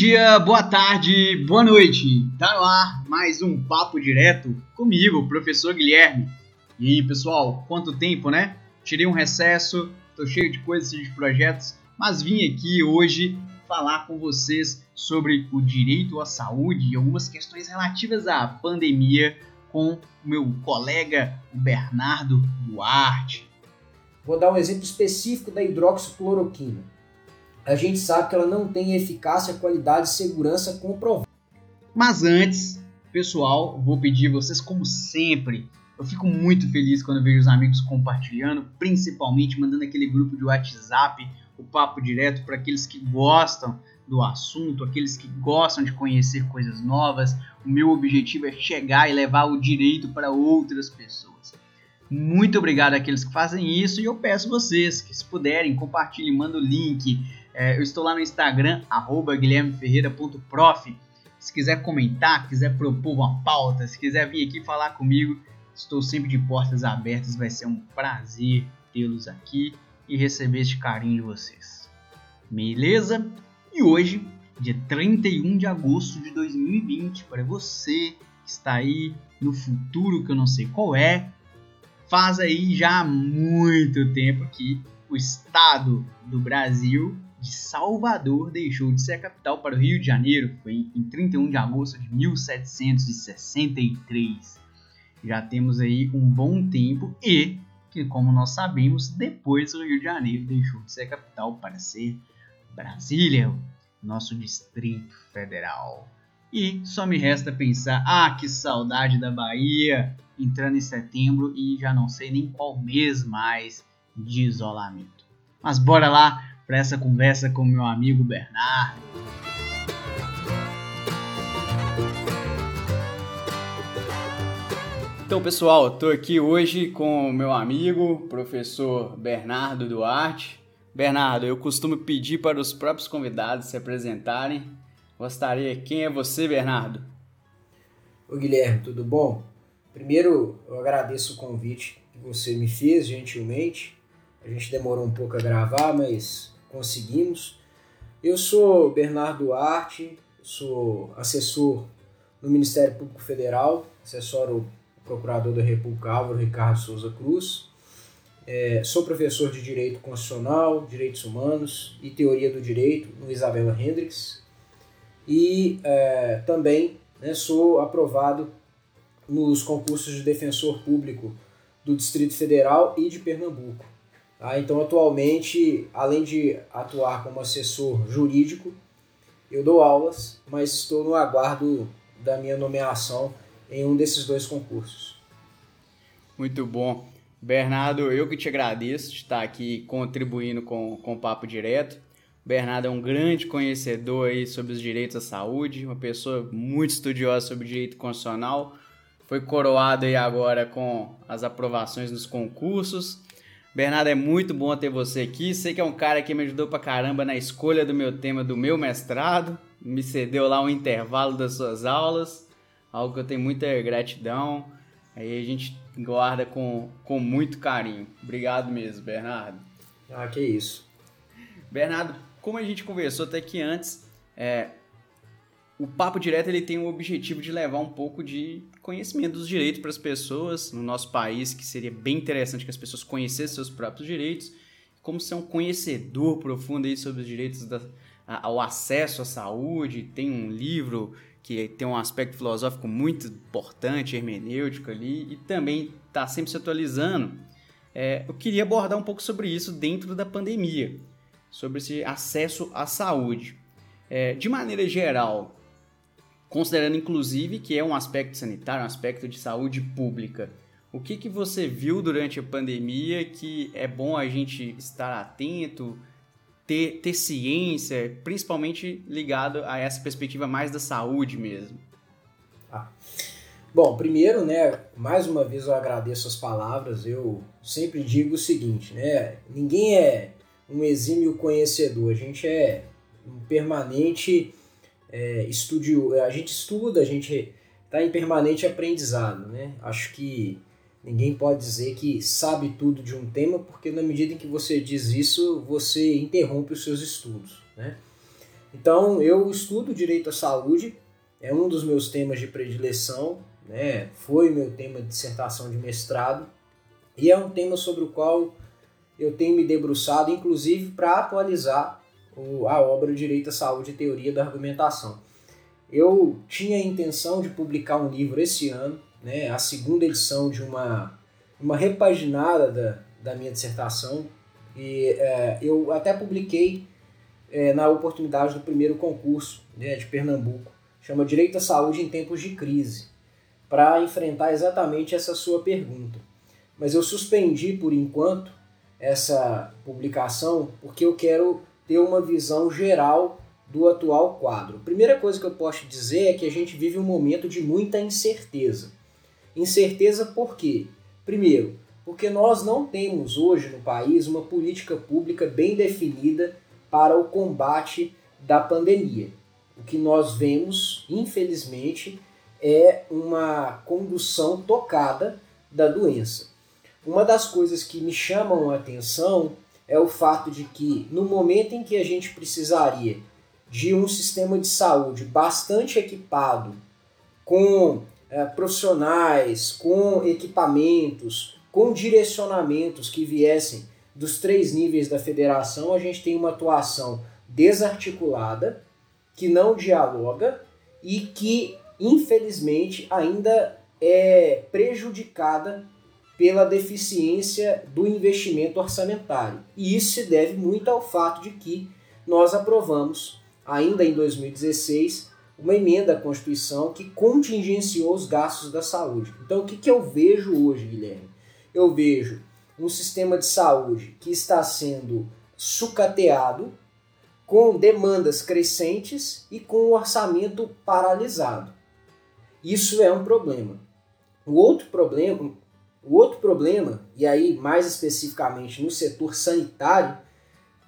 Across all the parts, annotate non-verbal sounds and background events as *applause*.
dia, boa tarde, boa noite. Tá no ar mais um papo direto comigo, professor Guilherme. E aí, pessoal, quanto tempo, né? Tirei um recesso, tô cheio de coisas, de projetos, mas vim aqui hoje falar com vocês sobre o direito à saúde e algumas questões relativas à pandemia com o meu colega Bernardo Duarte. Vou dar um exemplo específico da hidroxicloroquina a gente sabe que ela não tem eficácia, qualidade e segurança comprovada. Mas antes, pessoal, vou pedir vocês, como sempre, eu fico muito feliz quando vejo os amigos compartilhando, principalmente mandando aquele grupo de WhatsApp, o papo direto para aqueles que gostam do assunto, aqueles que gostam de conhecer coisas novas. O meu objetivo é chegar e levar o direito para outras pessoas. Muito obrigado àqueles que fazem isso e eu peço vocês que, se puderem, compartilhem, mandem o link, é, eu estou lá no Instagram, guilhermeferreira.prof. Se quiser comentar, quiser propor uma pauta, se quiser vir aqui falar comigo, estou sempre de portas abertas. Vai ser um prazer tê-los aqui e receber este carinho de vocês. Beleza? E hoje, dia 31 de agosto de 2020, para você que está aí no futuro que eu não sei qual é, faz aí já muito tempo que o estado do Brasil de Salvador deixou de ser a capital para o Rio de Janeiro. Foi em 31 de agosto de 1763. Já temos aí um bom tempo e que, como nós sabemos, depois o Rio de Janeiro deixou de ser a capital para ser Brasília, nosso Distrito Federal. E só me resta pensar: ah, que saudade da Bahia! Entrando em setembro e já não sei nem qual mês mais de isolamento. Mas bora lá para essa conversa com meu amigo Bernardo. Então, pessoal, estou aqui hoje com o meu amigo, professor Bernardo Duarte. Bernardo, eu costumo pedir para os próprios convidados se apresentarem. Gostaria, quem é você, Bernardo? Oi, Guilherme, tudo bom? Primeiro, eu agradeço o convite que você me fez gentilmente. A gente demorou um pouco a gravar, mas conseguimos. Eu sou Bernardo Duarte, sou assessor no Ministério Público Federal, assessoro o Procurador da República Álvaro Ricardo Souza Cruz. É, sou professor de Direito Constitucional, Direitos Humanos e Teoria do Direito no Isabela Hendricks. E é, também né, sou aprovado nos concursos de defensor público do Distrito Federal e de Pernambuco. Tá? Então, atualmente, além de atuar como assessor jurídico, eu dou aulas, mas estou no aguardo da minha nomeação em um desses dois concursos. Muito bom. Bernardo, eu que te agradeço de estar aqui contribuindo com, com o Papo Direto. Bernardo é um grande conhecedor aí sobre os direitos à saúde, uma pessoa muito estudiosa sobre direito constitucional. Foi coroado aí agora com as aprovações nos concursos Bernardo, é muito bom ter você aqui. Sei que é um cara que me ajudou pra caramba na escolha do meu tema do meu mestrado. Me cedeu lá um intervalo das suas aulas, algo que eu tenho muita gratidão. Aí a gente guarda com, com muito carinho. Obrigado mesmo, Bernardo. Ah, que isso. Bernardo, como a gente conversou até aqui antes, é, o Papo Direto ele tem o objetivo de levar um pouco de conhecimento dos direitos para as pessoas no nosso país, que seria bem interessante que as pessoas conhecessem seus próprios direitos, como ser um conhecedor profundo aí sobre os direitos da, ao acesso à saúde. Tem um livro que tem um aspecto filosófico muito importante, hermenêutico ali, e também está sempre se atualizando. É, eu queria abordar um pouco sobre isso dentro da pandemia, sobre esse acesso à saúde. É, de maneira geral, considerando inclusive que é um aspecto sanitário, um aspecto de saúde pública. O que, que você viu durante a pandemia que é bom a gente estar atento, ter, ter ciência, principalmente ligado a essa perspectiva mais da saúde mesmo? Ah. Bom, primeiro, né, mais uma vez eu agradeço as palavras. Eu sempre digo o seguinte, né, ninguém é um exímio conhecedor, a gente é um permanente é, estudio, a gente estuda, a gente está em permanente aprendizado, né? Acho que ninguém pode dizer que sabe tudo de um tema, porque na medida em que você diz isso, você interrompe os seus estudos, né? Então, eu estudo direito à saúde, é um dos meus temas de predileção, né? foi meu tema de dissertação de mestrado, e é um tema sobre o qual eu tenho me debruçado, inclusive para atualizar a obra Direito à Saúde e Teoria da Argumentação. Eu tinha a intenção de publicar um livro esse ano, né, a segunda edição de uma, uma repaginada da, da minha dissertação, e é, eu até publiquei é, na oportunidade do primeiro concurso né, de Pernambuco, chama Direito à Saúde em Tempos de Crise, para enfrentar exatamente essa sua pergunta. Mas eu suspendi por enquanto essa publicação porque eu quero ter uma visão geral do atual quadro. Primeira coisa que eu posso dizer é que a gente vive um momento de muita incerteza. Incerteza por quê? Primeiro, porque nós não temos hoje no país uma política pública bem definida para o combate da pandemia. O que nós vemos, infelizmente, é uma condução tocada da doença. Uma das coisas que me chamam a atenção é o fato de que, no momento em que a gente precisaria de um sistema de saúde bastante equipado, com é, profissionais, com equipamentos, com direcionamentos que viessem dos três níveis da federação, a gente tem uma atuação desarticulada, que não dialoga e que, infelizmente, ainda é prejudicada pela deficiência do investimento orçamentário. E isso se deve muito ao fato de que nós aprovamos, ainda em 2016, uma emenda à Constituição que contingenciou os gastos da saúde. Então, o que, que eu vejo hoje, Guilherme? Eu vejo um sistema de saúde que está sendo sucateado, com demandas crescentes e com o orçamento paralisado. Isso é um problema. O outro problema, o outro problema, e aí mais especificamente no setor sanitário,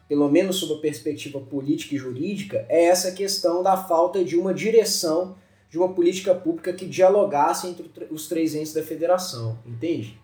pelo menos sob a perspectiva política e jurídica, é essa questão da falta de uma direção de uma política pública que dialogasse entre os três entes da federação, entende?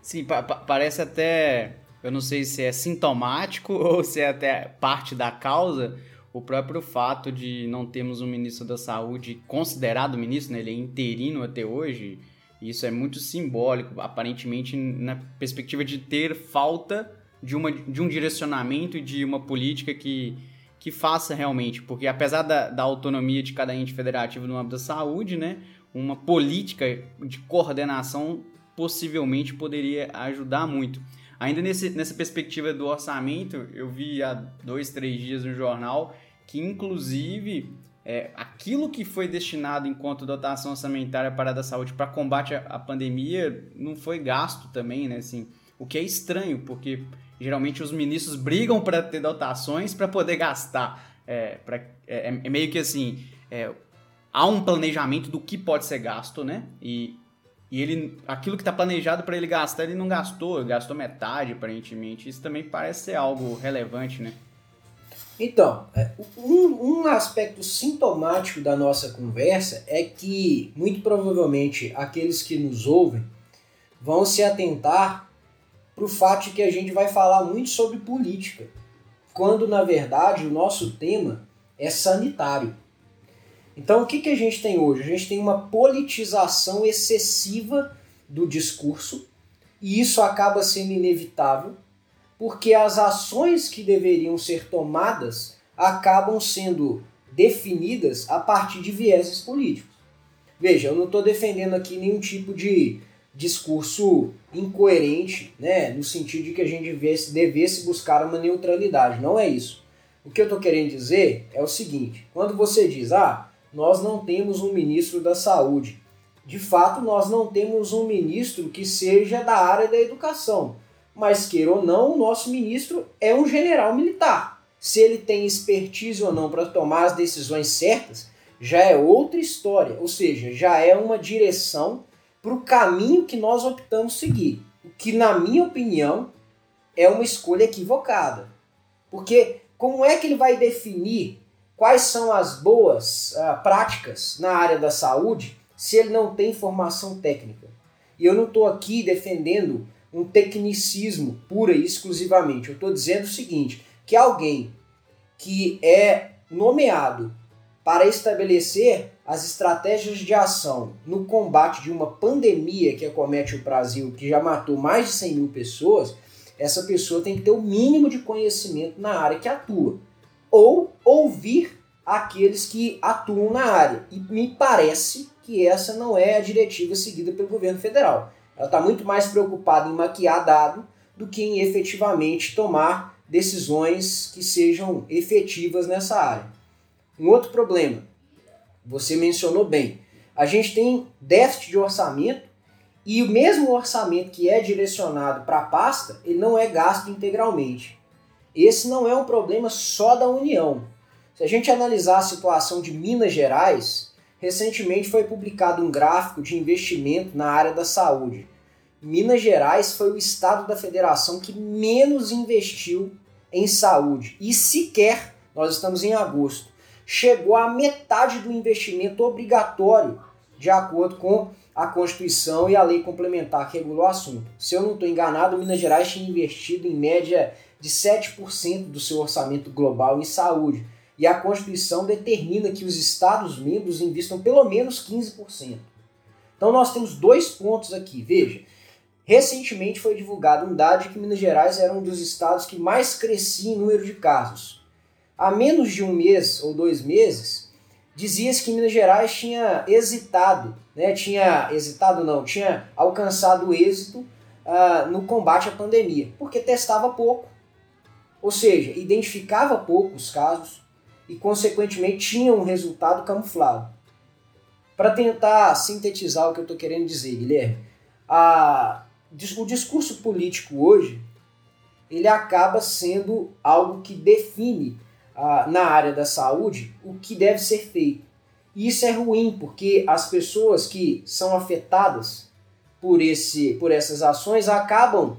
Sim, pa parece até, eu não sei se é sintomático *laughs* ou se é até parte da causa, o próprio fato de não termos um ministro da Saúde considerado ministro, né? ele é interino até hoje, isso é muito simbólico, aparentemente na perspectiva de ter falta de, uma, de um direcionamento e de uma política que, que faça realmente, porque apesar da, da autonomia de cada ente federativo no âmbito da saúde, né, uma política de coordenação possivelmente poderia ajudar muito. Ainda nesse, nessa perspectiva do orçamento, eu vi há dois, três dias no jornal que, inclusive, é, aquilo que foi destinado enquanto dotação orçamentária para a da saúde para combate à, pandemia não foi gasto também, né? Assim, o que é estranho, porque geralmente os ministros brigam para ter dotações para poder gastar. É, pra, é, é, meio que assim, é, há um planejamento do que pode ser gasto, né? E e ele, aquilo que está planejado para ele gastar, ele não gastou, gastou metade aparentemente. Isso também parece ser algo relevante, né? Então, é, um, um aspecto sintomático da nossa conversa é que, muito provavelmente, aqueles que nos ouvem vão se atentar para o fato de que a gente vai falar muito sobre política, quando, na verdade, o nosso tema é sanitário. Então, o que, que a gente tem hoje? A gente tem uma politização excessiva do discurso, e isso acaba sendo inevitável, porque as ações que deveriam ser tomadas acabam sendo definidas a partir de vieses políticos. Veja, eu não estou defendendo aqui nenhum tipo de discurso incoerente, né, no sentido de que a gente devesse, devesse buscar uma neutralidade. Não é isso. O que eu estou querendo dizer é o seguinte: quando você diz, ah, nós não temos um ministro da saúde. De fato, nós não temos um ministro que seja da área da educação. Mas, queira ou não, o nosso ministro é um general militar. Se ele tem expertise ou não para tomar as decisões certas, já é outra história. Ou seja, já é uma direção para o caminho que nós optamos seguir. O que, na minha opinião, é uma escolha equivocada. Porque como é que ele vai definir quais são as boas uh, práticas na área da saúde se ele não tem formação técnica. E eu não estou aqui defendendo um tecnicismo pura e exclusivamente. Eu estou dizendo o seguinte: que alguém que é nomeado para estabelecer as estratégias de ação no combate de uma pandemia que acomete o Brasil, que já matou mais de 100 mil pessoas, essa pessoa tem que ter o mínimo de conhecimento na área que atua. Ou ouvir aqueles que atuam na área. E me parece que essa não é a diretiva seguida pelo governo federal. Ela está muito mais preocupada em maquiar dado do que em efetivamente tomar decisões que sejam efetivas nessa área. Um outro problema, você mencionou bem, a gente tem déficit de orçamento e o mesmo orçamento que é direcionado para a pasta, ele não é gasto integralmente. Esse não é um problema só da União. Se a gente analisar a situação de Minas Gerais, recentemente foi publicado um gráfico de investimento na área da saúde. Minas Gerais foi o estado da federação que menos investiu em saúde e sequer, nós estamos em agosto, chegou à metade do investimento obrigatório de acordo com a Constituição e a lei complementar que regulou o assunto. Se eu não estou enganado, Minas Gerais tinha investido em média de 7% do seu orçamento global em saúde. E a Constituição determina que os Estados-membros investam pelo menos 15%. Então nós temos dois pontos aqui. Veja, recentemente foi divulgado um dado de que Minas Gerais era um dos estados que mais crescia em número de casos. Há menos de um mês ou dois meses, dizia-se que Minas Gerais tinha hesitado, né? tinha hesitado não, tinha alcançado êxito uh, no combate à pandemia, porque testava pouco, ou seja, identificava poucos casos e, consequentemente, tinha um resultado camuflado. Para tentar sintetizar o que eu estou querendo dizer, Guilherme, a, o discurso político hoje ele acaba sendo algo que define na área da saúde o que deve ser feito. E isso é ruim, porque as pessoas que são afetadas por, esse, por essas ações acabam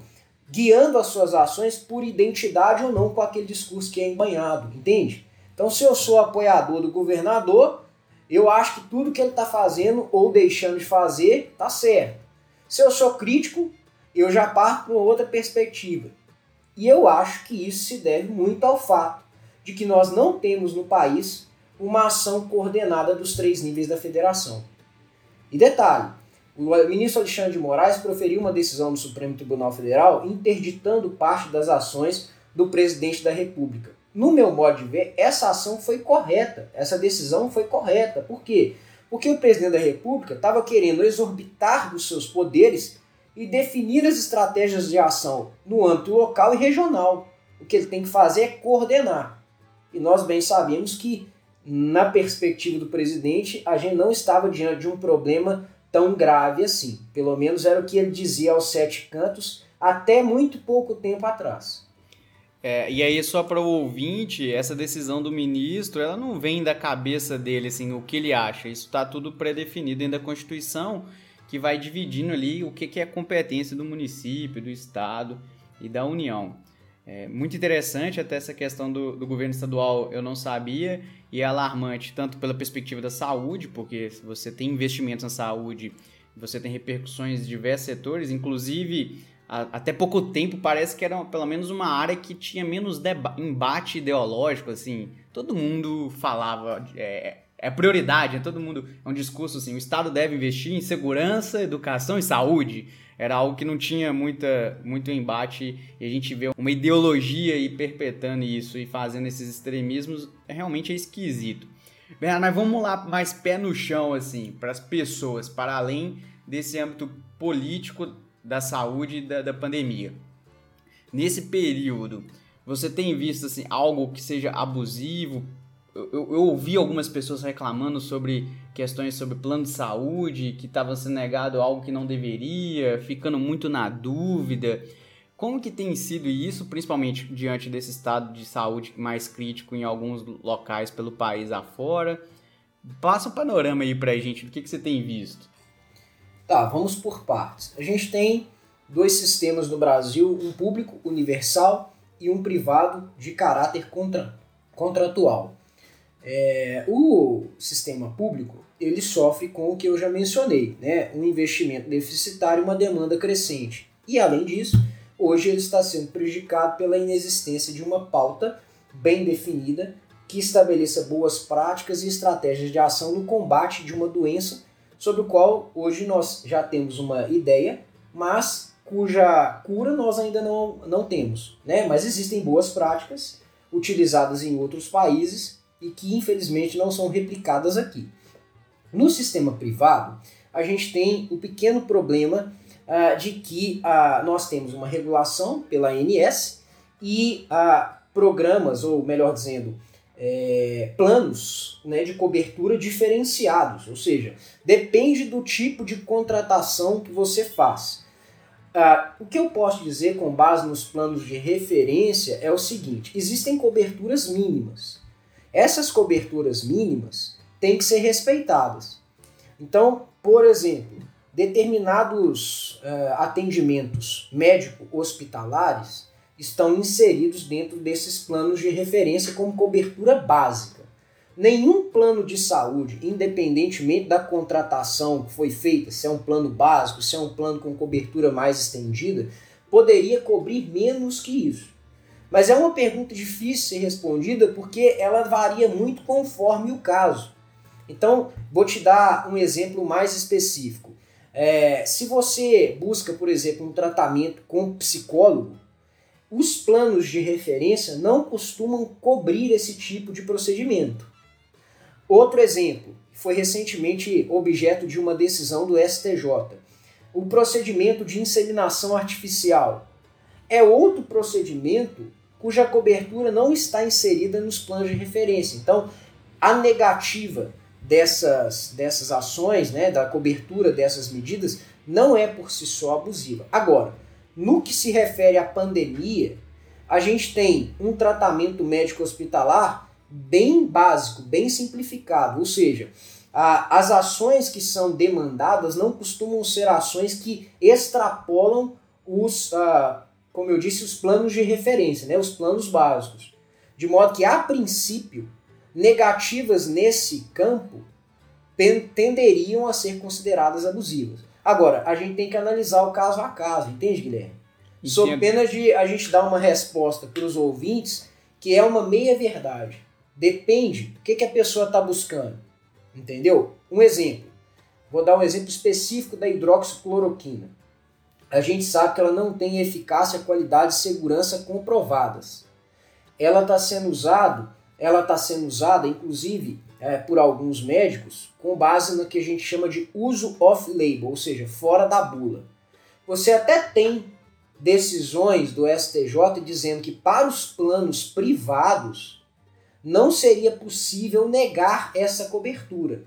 guiando as suas ações por identidade ou não com aquele discurso que é embanhado, entende? Então, se eu sou apoiador do governador, eu acho que tudo que ele está fazendo ou deixando de fazer está certo. Se eu sou crítico, eu já parto para outra perspectiva. E eu acho que isso se deve muito ao fato de que nós não temos no país uma ação coordenada dos três níveis da federação. E detalhe, o ministro Alexandre de Moraes proferiu uma decisão no Supremo Tribunal Federal interditando parte das ações do presidente da República. No meu modo de ver, essa ação foi correta, essa decisão foi correta. Por quê? Porque o presidente da República estava querendo exorbitar dos seus poderes e definir as estratégias de ação no âmbito local e regional. O que ele tem que fazer é coordenar. E nós bem sabemos que, na perspectiva do presidente, a gente não estava diante de um problema tão grave assim. Pelo menos era o que ele dizia aos sete cantos até muito pouco tempo atrás. É, e aí, só para o ouvinte, essa decisão do ministro, ela não vem da cabeça dele, assim, o que ele acha. Isso está tudo pré-definido dentro da Constituição, que vai dividindo ali o que, que é competência do município, do Estado e da União. É muito interessante até essa questão do, do governo estadual eu não sabia e é alarmante tanto pela perspectiva da saúde, porque se você tem investimentos na saúde, você tem repercussões em diversos setores, inclusive até pouco tempo parece que era pelo menos uma área que tinha menos embate ideológico, assim, todo mundo falava, é, é prioridade, é todo mundo, é um discurso assim, o Estado deve investir em segurança, educação e saúde, era algo que não tinha muita, muito embate e a gente vê uma ideologia aí perpetuando isso e fazendo esses extremismos, realmente é esquisito. Mas vamos lá mais pé no chão, assim, para as pessoas, para além desse âmbito político da saúde da, da pandemia. Nesse período, você tem visto assim, algo que seja abusivo, eu, eu, ouvi algumas pessoas reclamando sobre questões sobre plano de saúde, que estava sendo negado algo que não deveria, ficando muito na dúvida. Como que tem sido isso, principalmente diante desse estado de saúde mais crítico em alguns locais pelo país afora? Passa um panorama aí pra gente do que, que você tem visto. Tá, vamos por partes. A gente tem dois sistemas no Brasil, um público universal e um privado de caráter contra, contratual. É, o sistema público ele sofre com o que eu já mencionei, né? um investimento deficitário e uma demanda crescente. E além disso, hoje ele está sendo prejudicado pela inexistência de uma pauta bem definida que estabeleça boas práticas e estratégias de ação no combate de uma doença sobre o qual hoje nós já temos uma ideia, mas cuja cura nós ainda não, não temos. Né? Mas existem boas práticas utilizadas em outros países e que infelizmente não são replicadas aqui. No sistema privado, a gente tem o pequeno problema uh, de que uh, nós temos uma regulação pela ANS e uh, programas, ou melhor dizendo, é, planos né, de cobertura diferenciados, ou seja, depende do tipo de contratação que você faz. Ah, o que eu posso dizer com base nos planos de referência é o seguinte: existem coberturas mínimas. Essas coberturas mínimas têm que ser respeitadas. Então, por exemplo, determinados uh, atendimentos médico-hospitalares estão inseridos dentro desses planos de referência como cobertura básica. Nenhum plano de saúde, independentemente da contratação que foi feita, se é um plano básico, se é um plano com cobertura mais estendida, poderia cobrir menos que isso. Mas é uma pergunta difícil ser respondida porque ela varia muito conforme o caso. Então, vou te dar um exemplo mais específico. É, se você busca, por exemplo, um tratamento com psicólogo, os planos de referência não costumam cobrir esse tipo de procedimento. Outro exemplo, foi recentemente objeto de uma decisão do STJ. O procedimento de inseminação artificial é outro procedimento cuja cobertura não está inserida nos planos de referência. Então, a negativa dessas, dessas ações, né, da cobertura dessas medidas, não é por si só abusiva. Agora, no que se refere à pandemia, a gente tem um tratamento médico hospitalar bem básico, bem simplificado, ou seja, a, as ações que são demandadas não costumam ser ações que extrapolam os, a, como eu disse, os planos de referência, né, os planos básicos. De modo que, a princípio, negativas nesse campo tenderiam a ser consideradas abusivas. Agora, a gente tem que analisar o caso a caso, entende, Guilherme? Entendo. Sob pena de a gente dar uma resposta para os ouvintes que é uma meia-verdade. Depende do que, que a pessoa está buscando. Entendeu? Um exemplo. Vou dar um exemplo específico da hidroxicloroquina. A gente sabe que ela não tem eficácia, qualidade e segurança comprovadas. Ela está sendo usada, ela está sendo usada, inclusive, é, por alguns médicos com base no que a gente chama de uso off-label, ou seja, fora da bula. Você até tem decisões do STJ dizendo que para os planos privados não seria possível negar essa cobertura.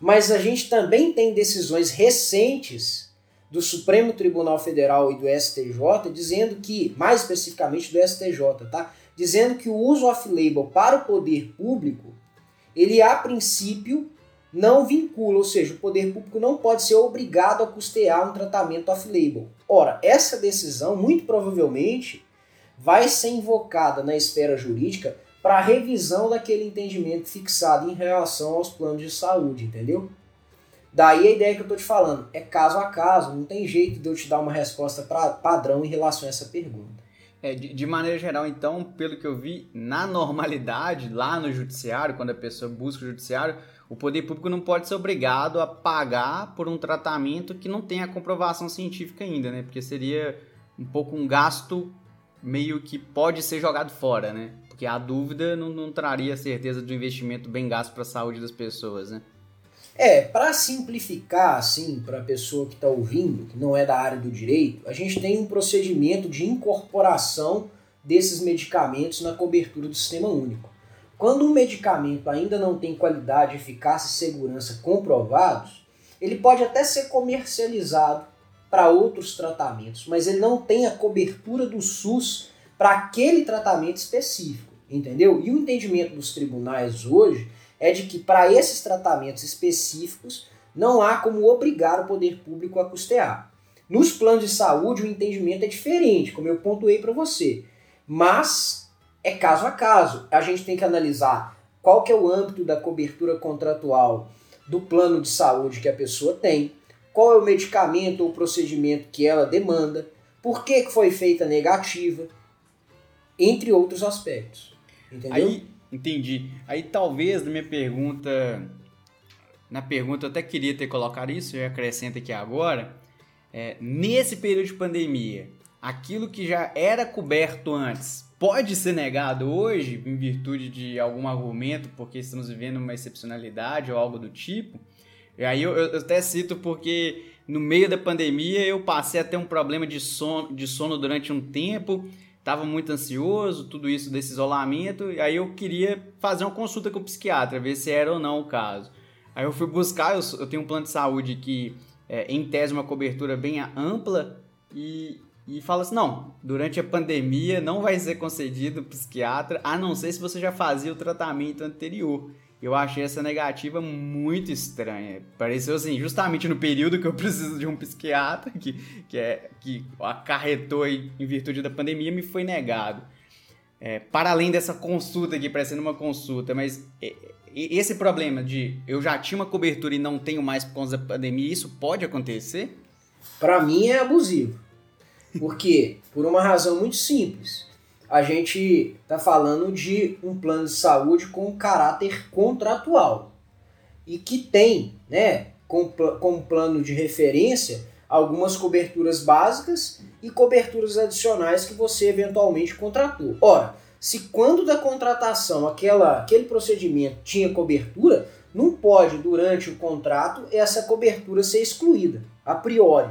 Mas a gente também tem decisões recentes do Supremo Tribunal Federal e do STJ dizendo que, mais especificamente do STJ, tá? Dizendo que o uso off-label para o poder público ele a princípio não vincula, ou seja, o poder público não pode ser obrigado a custear um tratamento off-label. Ora, essa decisão muito provavelmente vai ser invocada na esfera jurídica para revisão daquele entendimento fixado em relação aos planos de saúde, entendeu? Daí a ideia que eu estou te falando é caso a caso, não tem jeito de eu te dar uma resposta pra, padrão em relação a essa pergunta. É, de, de, maneira geral, então, pelo que eu vi, na normalidade, lá no judiciário, quando a pessoa busca o judiciário, o poder público não pode ser obrigado a pagar por um tratamento que não tem a comprovação científica ainda, né? Porque seria um pouco um gasto meio que pode ser jogado fora, né? Porque a dúvida não, não traria certeza do investimento bem gasto para a saúde das pessoas, né? É, para simplificar, assim, para a pessoa que está ouvindo, que não é da área do direito, a gente tem um procedimento de incorporação desses medicamentos na cobertura do sistema único. Quando um medicamento ainda não tem qualidade, eficácia e segurança comprovados, ele pode até ser comercializado para outros tratamentos, mas ele não tem a cobertura do SUS para aquele tratamento específico, entendeu? E o entendimento dos tribunais hoje é de que para esses tratamentos específicos não há como obrigar o poder público a custear. Nos planos de saúde o entendimento é diferente, como eu pontuei para você, mas é caso a caso. A gente tem que analisar qual que é o âmbito da cobertura contratual do plano de saúde que a pessoa tem, qual é o medicamento ou procedimento que ela demanda, por que, que foi feita negativa, entre outros aspectos. Entendeu? Aí Entendi. Aí talvez na minha pergunta, na pergunta eu até queria ter colocado isso, eu acrescento aqui agora. É, nesse período de pandemia, aquilo que já era coberto antes pode ser negado hoje em virtude de algum argumento, porque estamos vivendo uma excepcionalidade ou algo do tipo. E aí eu, eu até cito porque no meio da pandemia eu passei a ter um problema de sono, de sono durante um tempo, estava muito ansioso, tudo isso desse isolamento, e aí eu queria fazer uma consulta com o psiquiatra, ver se era ou não o caso. Aí eu fui buscar, eu, eu tenho um plano de saúde que, é, em tese, uma cobertura bem ampla, e, e fala assim: não, durante a pandemia não vai ser concedido psiquiatra, a não ser se você já fazia o tratamento anterior. Eu achei essa negativa muito estranha. Pareceu assim, justamente no período que eu preciso de um psiquiatra, que, que, é, que acarretou em virtude da pandemia, me foi negado. É, para além dessa consulta aqui, parecendo uma consulta, mas esse problema de eu já tinha uma cobertura e não tenho mais por conta da pandemia, isso pode acontecer? Para mim é abusivo. Por quê? Por uma razão muito simples a gente está falando de um plano de saúde com caráter contratual e que tem, né, como, como plano de referência, algumas coberturas básicas e coberturas adicionais que você eventualmente contratou. Ora, se quando da contratação aquela, aquele procedimento tinha cobertura, não pode, durante o contrato, essa cobertura ser excluída, a priori.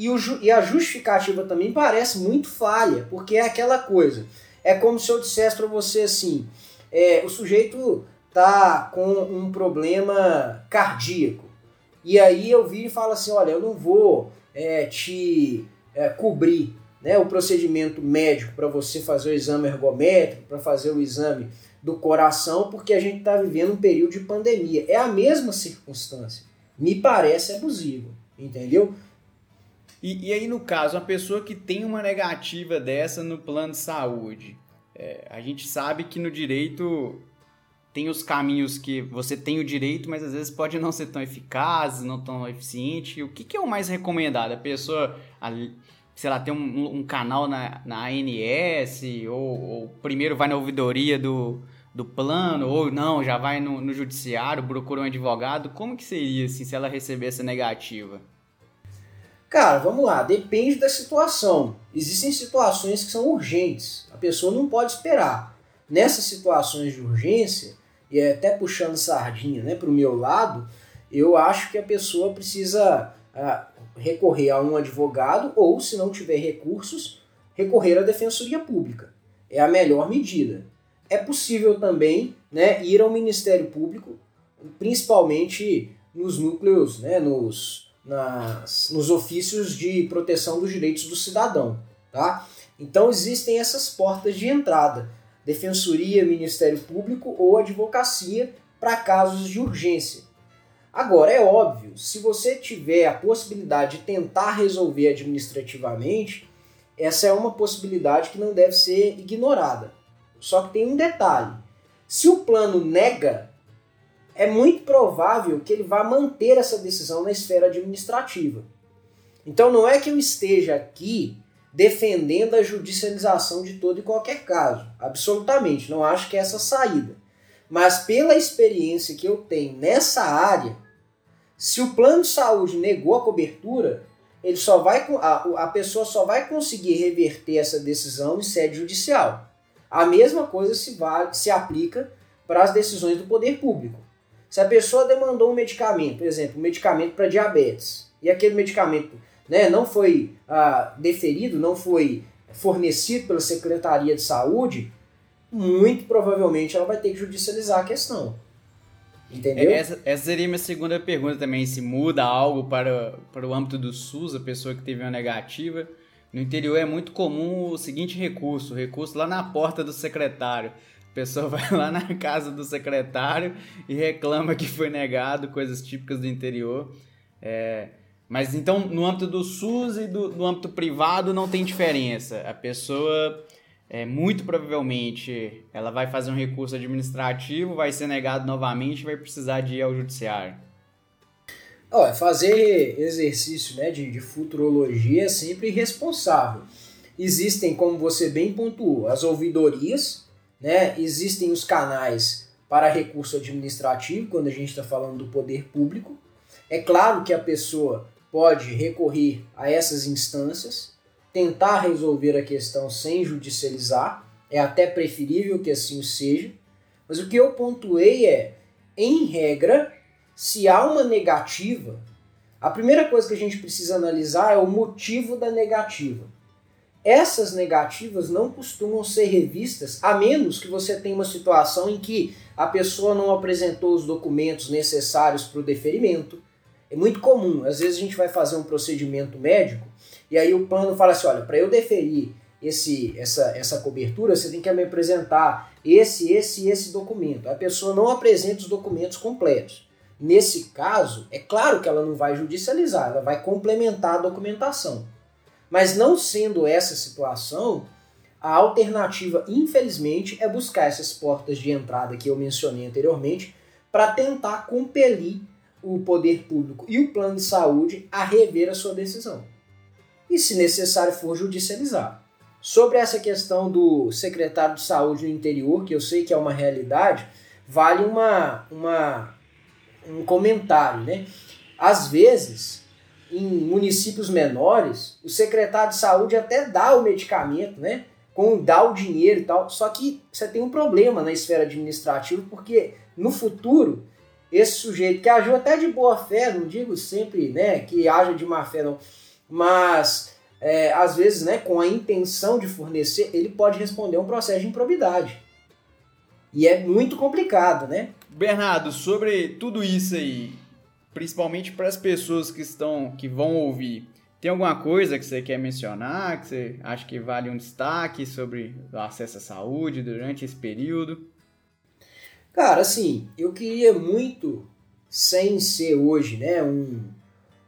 E, o, e a justificativa também parece muito falha, porque é aquela coisa. É como se eu dissesse para você assim: é, o sujeito tá com um problema cardíaco. E aí eu vi e falo assim: olha, eu não vou é, te é, cobrir né, o procedimento médico para você fazer o exame ergométrico, para fazer o exame do coração, porque a gente está vivendo um período de pandemia. É a mesma circunstância. Me parece abusivo, entendeu? E, e aí, no caso, uma pessoa que tem uma negativa dessa no plano de saúde, é, a gente sabe que no direito tem os caminhos que você tem o direito, mas às vezes pode não ser tão eficaz, não tão eficiente. O que, que é o mais recomendado? A pessoa, sei lá, tem um, um canal na, na ANS, ou, ou, primeiro vai na ouvidoria do, do plano, ou não, já vai no, no judiciário, procura um advogado. Como que seria assim, se ela receber essa negativa? Cara, vamos lá, depende da situação. Existem situações que são urgentes, a pessoa não pode esperar. Nessas situações de urgência, e é até puxando sardinha né, para o meu lado, eu acho que a pessoa precisa ah, recorrer a um advogado ou, se não tiver recursos, recorrer à defensoria pública. É a melhor medida. É possível também né, ir ao Ministério Público, principalmente nos núcleos, né, nos nas, nos ofícios de proteção dos direitos do cidadão. Tá? Então existem essas portas de entrada: defensoria, Ministério Público ou advocacia para casos de urgência. Agora, é óbvio, se você tiver a possibilidade de tentar resolver administrativamente, essa é uma possibilidade que não deve ser ignorada. Só que tem um detalhe: se o plano nega é muito provável que ele vá manter essa decisão na esfera administrativa. Então não é que eu esteja aqui defendendo a judicialização de todo e qualquer caso. Absolutamente, não acho que é essa saída. Mas pela experiência que eu tenho nessa área, se o plano de saúde negou a cobertura, ele só vai a, a pessoa só vai conseguir reverter essa decisão em sede judicial. A mesma coisa se, vale, se aplica para as decisões do poder público. Se a pessoa demandou um medicamento, por exemplo, um medicamento para diabetes, e aquele medicamento né, não foi ah, deferido, não foi fornecido pela Secretaria de Saúde, muito provavelmente ela vai ter que judicializar a questão. Entendeu? Essa, essa seria minha segunda pergunta também, se muda algo para, para o âmbito do SUS, a pessoa que teve uma negativa. No interior é muito comum o seguinte recurso, o recurso lá na porta do secretário. A pessoa vai *laughs* lá na casa do secretário e reclama que foi negado, coisas típicas do interior. É, mas então, no âmbito do SUS e do, do âmbito privado, não tem diferença. A pessoa, é, muito provavelmente, ela vai fazer um recurso administrativo, vai ser negado novamente vai precisar de ir ao judiciário. Olha, fazer exercício né, de, de futurologia é sempre irresponsável. Existem, como você bem pontuou, as ouvidorias, né? Existem os canais para recurso administrativo, quando a gente está falando do poder público. É claro que a pessoa pode recorrer a essas instâncias, tentar resolver a questão sem judicializar, é até preferível que assim seja. Mas o que eu pontuei é, em regra, se há uma negativa, a primeira coisa que a gente precisa analisar é o motivo da negativa. Essas negativas não costumam ser revistas, a menos que você tenha uma situação em que a pessoa não apresentou os documentos necessários para o deferimento. É muito comum, às vezes a gente vai fazer um procedimento médico e aí o plano fala assim: olha, para eu deferir esse, essa, essa cobertura, você tem que me apresentar esse, esse esse documento. A pessoa não apresenta os documentos completos. Nesse caso, é claro que ela não vai judicializar, ela vai complementar a documentação. Mas não sendo essa situação, a alternativa, infelizmente, é buscar essas portas de entrada que eu mencionei anteriormente para tentar compelir o poder público e o plano de saúde a rever a sua decisão. E, se necessário for, judicializar. Sobre essa questão do secretário de saúde no interior, que eu sei que é uma realidade, vale uma, uma, um comentário. Né? Às vezes, em municípios menores, o secretário de saúde até dá o medicamento, né? Com dá o dinheiro e tal. Só que você tem um problema na esfera administrativa, porque no futuro, esse sujeito que agiu até de boa fé, não digo sempre né, que haja de má fé, não, mas é, às vezes, né, com a intenção de fornecer, ele pode responder a um processo de improbidade. E é muito complicado, né? Bernardo, sobre tudo isso aí, principalmente para as pessoas que estão, que vão ouvir. Tem alguma coisa que você quer mencionar, que você acha que vale um destaque sobre o acesso à saúde durante esse período? Cara, assim, eu queria muito, sem ser hoje, né, um,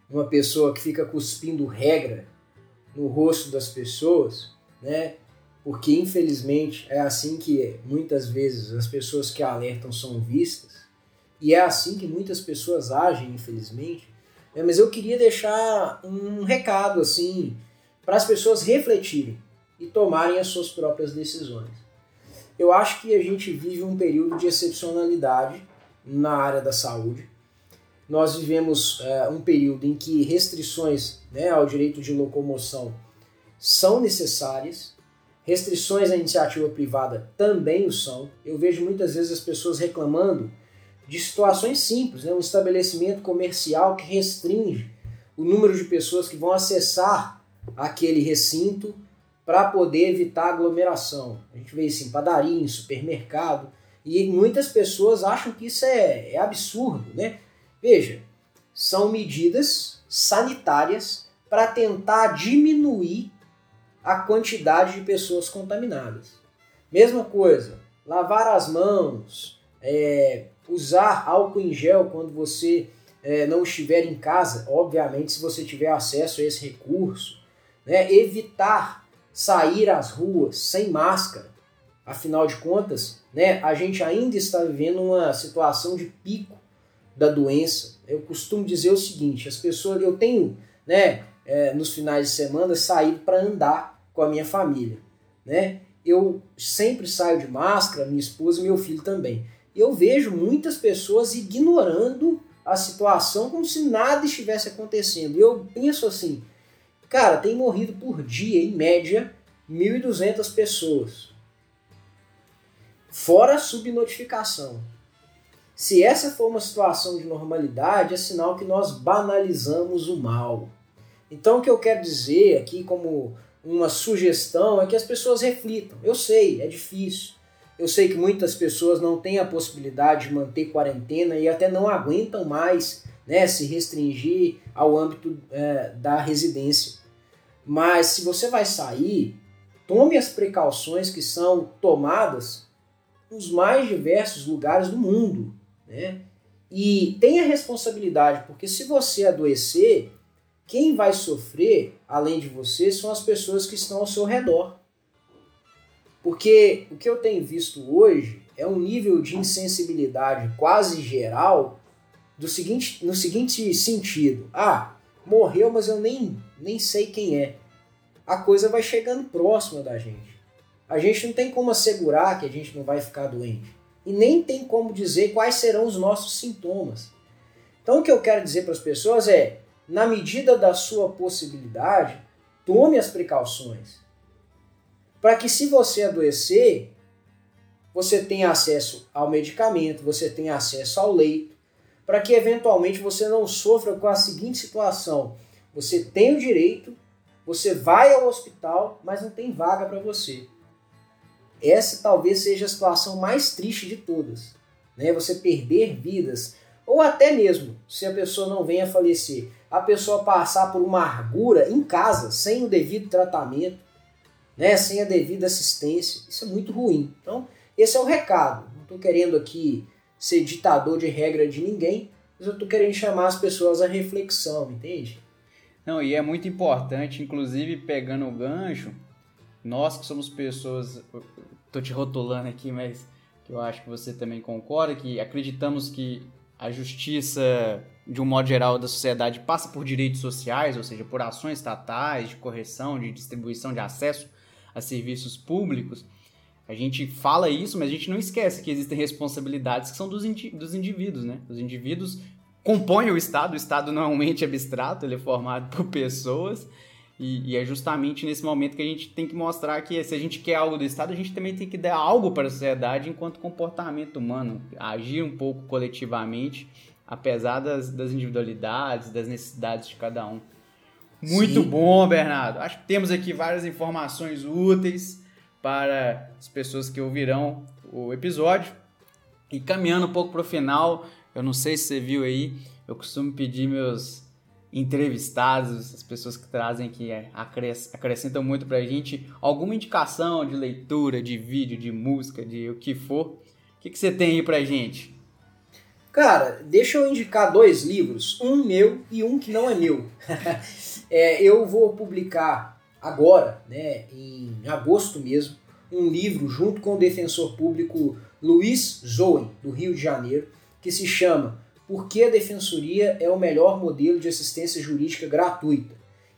uma pessoa que fica cuspindo regra no rosto das pessoas, né, porque infelizmente é assim que muitas vezes as pessoas que alertam são vistas. E é assim que muitas pessoas agem, infelizmente. É, mas eu queria deixar um recado assim para as pessoas refletirem e tomarem as suas próprias decisões. Eu acho que a gente vive um período de excepcionalidade na área da saúde. Nós vivemos é, um período em que restrições né, ao direito de locomoção são necessárias, restrições à iniciativa privada também o são. Eu vejo muitas vezes as pessoas reclamando de situações simples, né? um estabelecimento comercial que restringe o número de pessoas que vão acessar aquele recinto para poder evitar aglomeração. A gente vê isso em padaria, em supermercado, e muitas pessoas acham que isso é, é absurdo. Né? Veja, são medidas sanitárias para tentar diminuir a quantidade de pessoas contaminadas. Mesma coisa, lavar as mãos, é, usar álcool em gel quando você é, não estiver em casa, obviamente, se você tiver acesso a esse recurso, né? evitar sair às ruas sem máscara, afinal de contas, né, a gente ainda está vivendo uma situação de pico da doença. Eu costumo dizer o seguinte: as pessoas, eu tenho, né, é, nos finais de semana saído para andar com a minha família, né? Eu sempre saio de máscara, minha esposa e meu filho também eu vejo muitas pessoas ignorando a situação como se nada estivesse acontecendo. E eu penso assim, cara, tem morrido por dia, em média, 1.200 pessoas. Fora a subnotificação. Se essa for uma situação de normalidade, é sinal que nós banalizamos o mal. Então, o que eu quero dizer aqui, como uma sugestão, é que as pessoas reflitam. Eu sei, é difícil. Eu sei que muitas pessoas não têm a possibilidade de manter quarentena e até não aguentam mais né, se restringir ao âmbito é, da residência. Mas se você vai sair, tome as precauções que são tomadas nos mais diversos lugares do mundo. Né? E tenha responsabilidade, porque se você adoecer, quem vai sofrer, além de você, são as pessoas que estão ao seu redor. Porque o que eu tenho visto hoje é um nível de insensibilidade quase geral do seguinte, no seguinte sentido: ah, morreu, mas eu nem, nem sei quem é. A coisa vai chegando próxima da gente. a gente não tem como assegurar que a gente não vai ficar doente. E nem tem como dizer quais serão os nossos sintomas. Então o que eu quero dizer para as pessoas é, na medida da sua possibilidade, tome as precauções. Para que se você adoecer, você tenha acesso ao medicamento, você tenha acesso ao leito, para que eventualmente você não sofra com a seguinte situação: você tem o direito, você vai ao hospital, mas não tem vaga para você. Essa talvez seja a situação mais triste de todas, né? Você perder vidas, ou até mesmo se a pessoa não venha a falecer, a pessoa passar por uma amargura em casa, sem o devido tratamento, né? Sem a devida assistência, isso é muito ruim. Então, esse é o recado. Não estou querendo aqui ser ditador de regra de ninguém, mas eu estou querendo chamar as pessoas à reflexão, entende? Não, e é muito importante, inclusive pegando o gancho, nós que somos pessoas, tô te rotulando aqui, mas que eu acho que você também concorda, que acreditamos que a justiça, de um modo geral, da sociedade passa por direitos sociais, ou seja, por ações estatais de correção, de distribuição de acesso a serviços públicos. A gente fala isso, mas a gente não esquece que existem responsabilidades que são dos, indi dos indivíduos, né? Os indivíduos compõem o Estado, o Estado não é um ente abstrato, ele é formado por pessoas, e, e, é justamente nesse momento que a gente tem que mostrar que se a gente quer algo do Estado, a gente também tem que dar algo para a sociedade enquanto comportamento humano, agir um pouco coletivamente, apesar das, das individualidades, das necessidades de cada um. Muito Sim. bom, Bernardo. Acho que temos aqui várias informações úteis para as pessoas que ouvirão o episódio. E caminhando um pouco para o final, eu não sei se você viu aí, eu costumo pedir meus entrevistados, as pessoas que trazem aqui é, acrescentam muito para a gente alguma indicação de leitura, de vídeo, de música, de o que for. O que, que você tem aí para a gente? Cara, deixa eu indicar dois livros, um meu e um que não é meu. *laughs* é, eu vou publicar agora, né, em agosto mesmo, um livro junto com o defensor público Luiz Zoen, do Rio de Janeiro, que se chama por que a Defensoria é o melhor modelo de assistência jurídica gratuita.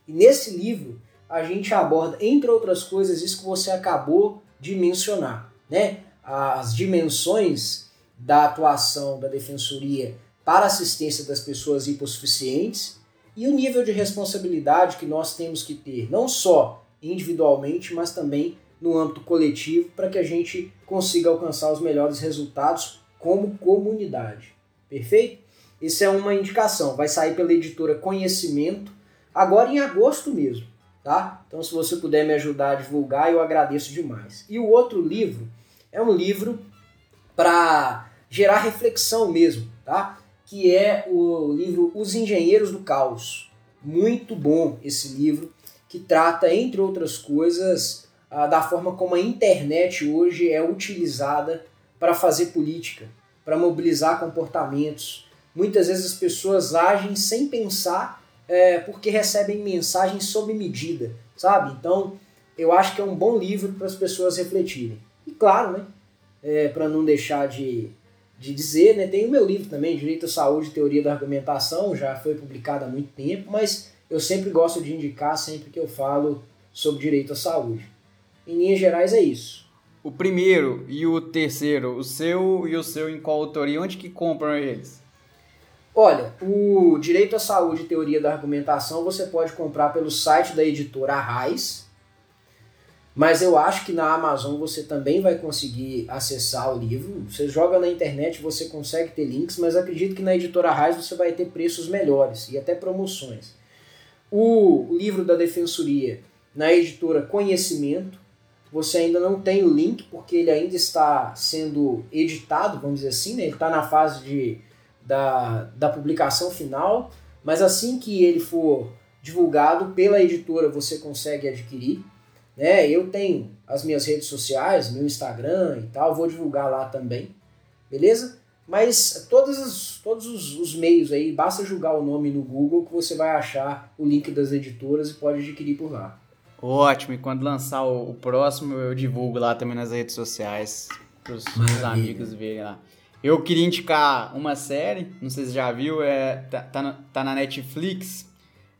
E nesse livro a gente aborda, entre outras coisas, isso que você acabou de mencionar, né? As dimensões da atuação da Defensoria para assistência das pessoas hipossuficientes e o nível de responsabilidade que nós temos que ter, não só individualmente, mas também no âmbito coletivo, para que a gente consiga alcançar os melhores resultados como comunidade. Perfeito? Isso é uma indicação. Vai sair pela editora Conhecimento, agora em agosto mesmo. Tá? Então, se você puder me ajudar a divulgar, eu agradeço demais. E o outro livro é um livro para gerar reflexão mesmo, tá? Que é o livro Os Engenheiros do Caos. Muito bom esse livro, que trata, entre outras coisas, da forma como a internet hoje é utilizada para fazer política, para mobilizar comportamentos, Muitas vezes as pessoas agem sem pensar é, porque recebem mensagens sob medida, sabe? Então, eu acho que é um bom livro para as pessoas refletirem. E claro, né? É, para não deixar de, de dizer, né? Tem o meu livro também, Direito à Saúde e Teoria da Argumentação, já foi publicado há muito tempo, mas eu sempre gosto de indicar sempre que eu falo sobre direito à saúde. Em linhas gerais é isso. O primeiro e o terceiro, o seu e o seu em qual autoria, onde que compram eles? Olha, o Direito à Saúde e Teoria da Argumentação você pode comprar pelo site da editora Arraes, mas eu acho que na Amazon você também vai conseguir acessar o livro. Você joga na internet, você consegue ter links, mas acredito que na editora Arraes você vai ter preços melhores e até promoções. O livro da Defensoria na editora Conhecimento, você ainda não tem o link porque ele ainda está sendo editado, vamos dizer assim, né? ele está na fase de da, da publicação final, mas assim que ele for divulgado pela editora você consegue adquirir. Né? Eu tenho as minhas redes sociais, meu Instagram e tal, vou divulgar lá também, beleza? Mas todos, os, todos os, os, meios aí, basta jogar o nome no Google que você vai achar o link das editoras e pode adquirir por lá. Ótimo, e quando lançar o, o próximo eu divulgo lá também nas redes sociais para os amigos verem lá. Eu queria indicar uma série, não sei se já viu, é, tá, tá, na, tá na Netflix.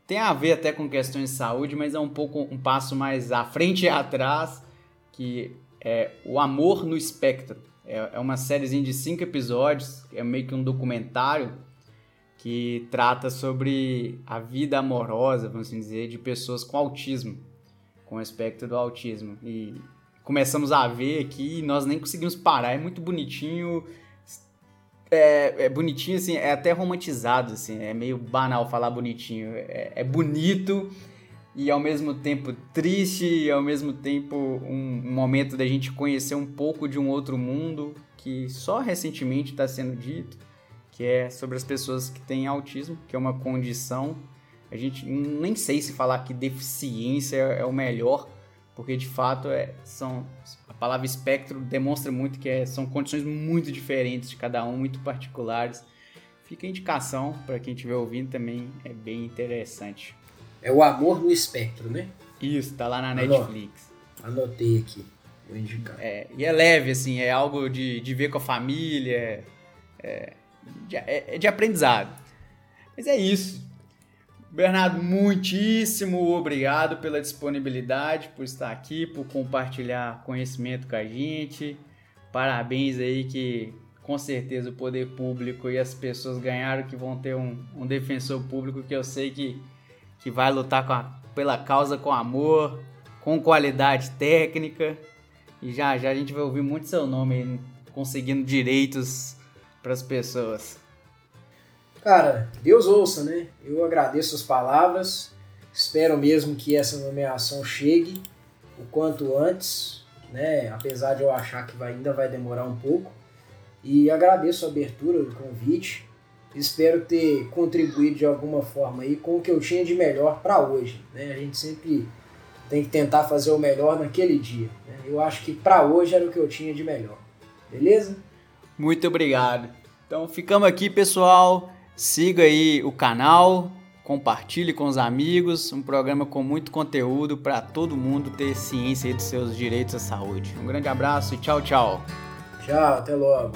Tem a ver até com questões de saúde, mas é um pouco um passo mais à frente e atrás, que é O Amor no Espectro. É, é uma sériezinha de cinco episódios, é meio que um documentário que trata sobre a vida amorosa, vamos assim dizer, de pessoas com autismo, com o espectro do autismo. E começamos a ver aqui e nós nem conseguimos parar. É muito bonitinho. É, é, bonitinho, assim, é até romantizado, assim, é meio banal falar bonitinho. É, é bonito e ao mesmo tempo triste e ao mesmo tempo um, um momento da gente conhecer um pouco de um outro mundo que só recentemente está sendo dito, que é sobre as pessoas que têm autismo, que é uma condição. A gente nem sei se falar que deficiência é o melhor, porque de fato é, são a palavra espectro demonstra muito que é, são condições muito diferentes de cada um, muito particulares. Fica a indicação para quem estiver ouvindo também, é bem interessante. É o Amor no Espectro, né? Isso, tá lá na Netflix. Anotei aqui, vou indicar. É, e é leve, assim, é algo de, de ver com a família, é, de, é, é de aprendizado. Mas é isso. Bernardo, muitíssimo obrigado pela disponibilidade, por estar aqui, por compartilhar conhecimento com a gente. Parabéns aí que com certeza o poder público e as pessoas ganharam que vão ter um, um defensor público que eu sei que que vai lutar a, pela causa com amor, com qualidade técnica. E já já a gente vai ouvir muito seu nome conseguindo direitos para as pessoas. Cara, Deus ouça, né? Eu agradeço as palavras. Espero mesmo que essa nomeação chegue o quanto antes, né? Apesar de eu achar que vai, ainda vai demorar um pouco. E agradeço a abertura do convite. Espero ter contribuído de alguma forma aí com o que eu tinha de melhor para hoje. Né? A gente sempre tem que tentar fazer o melhor naquele dia. Né? Eu acho que para hoje era o que eu tinha de melhor. Beleza? Muito obrigado. Então ficamos aqui, pessoal. Siga aí o canal, compartilhe com os amigos. Um programa com muito conteúdo para todo mundo ter ciência dos seus direitos à saúde. Um grande abraço e tchau, tchau. Tchau, até logo.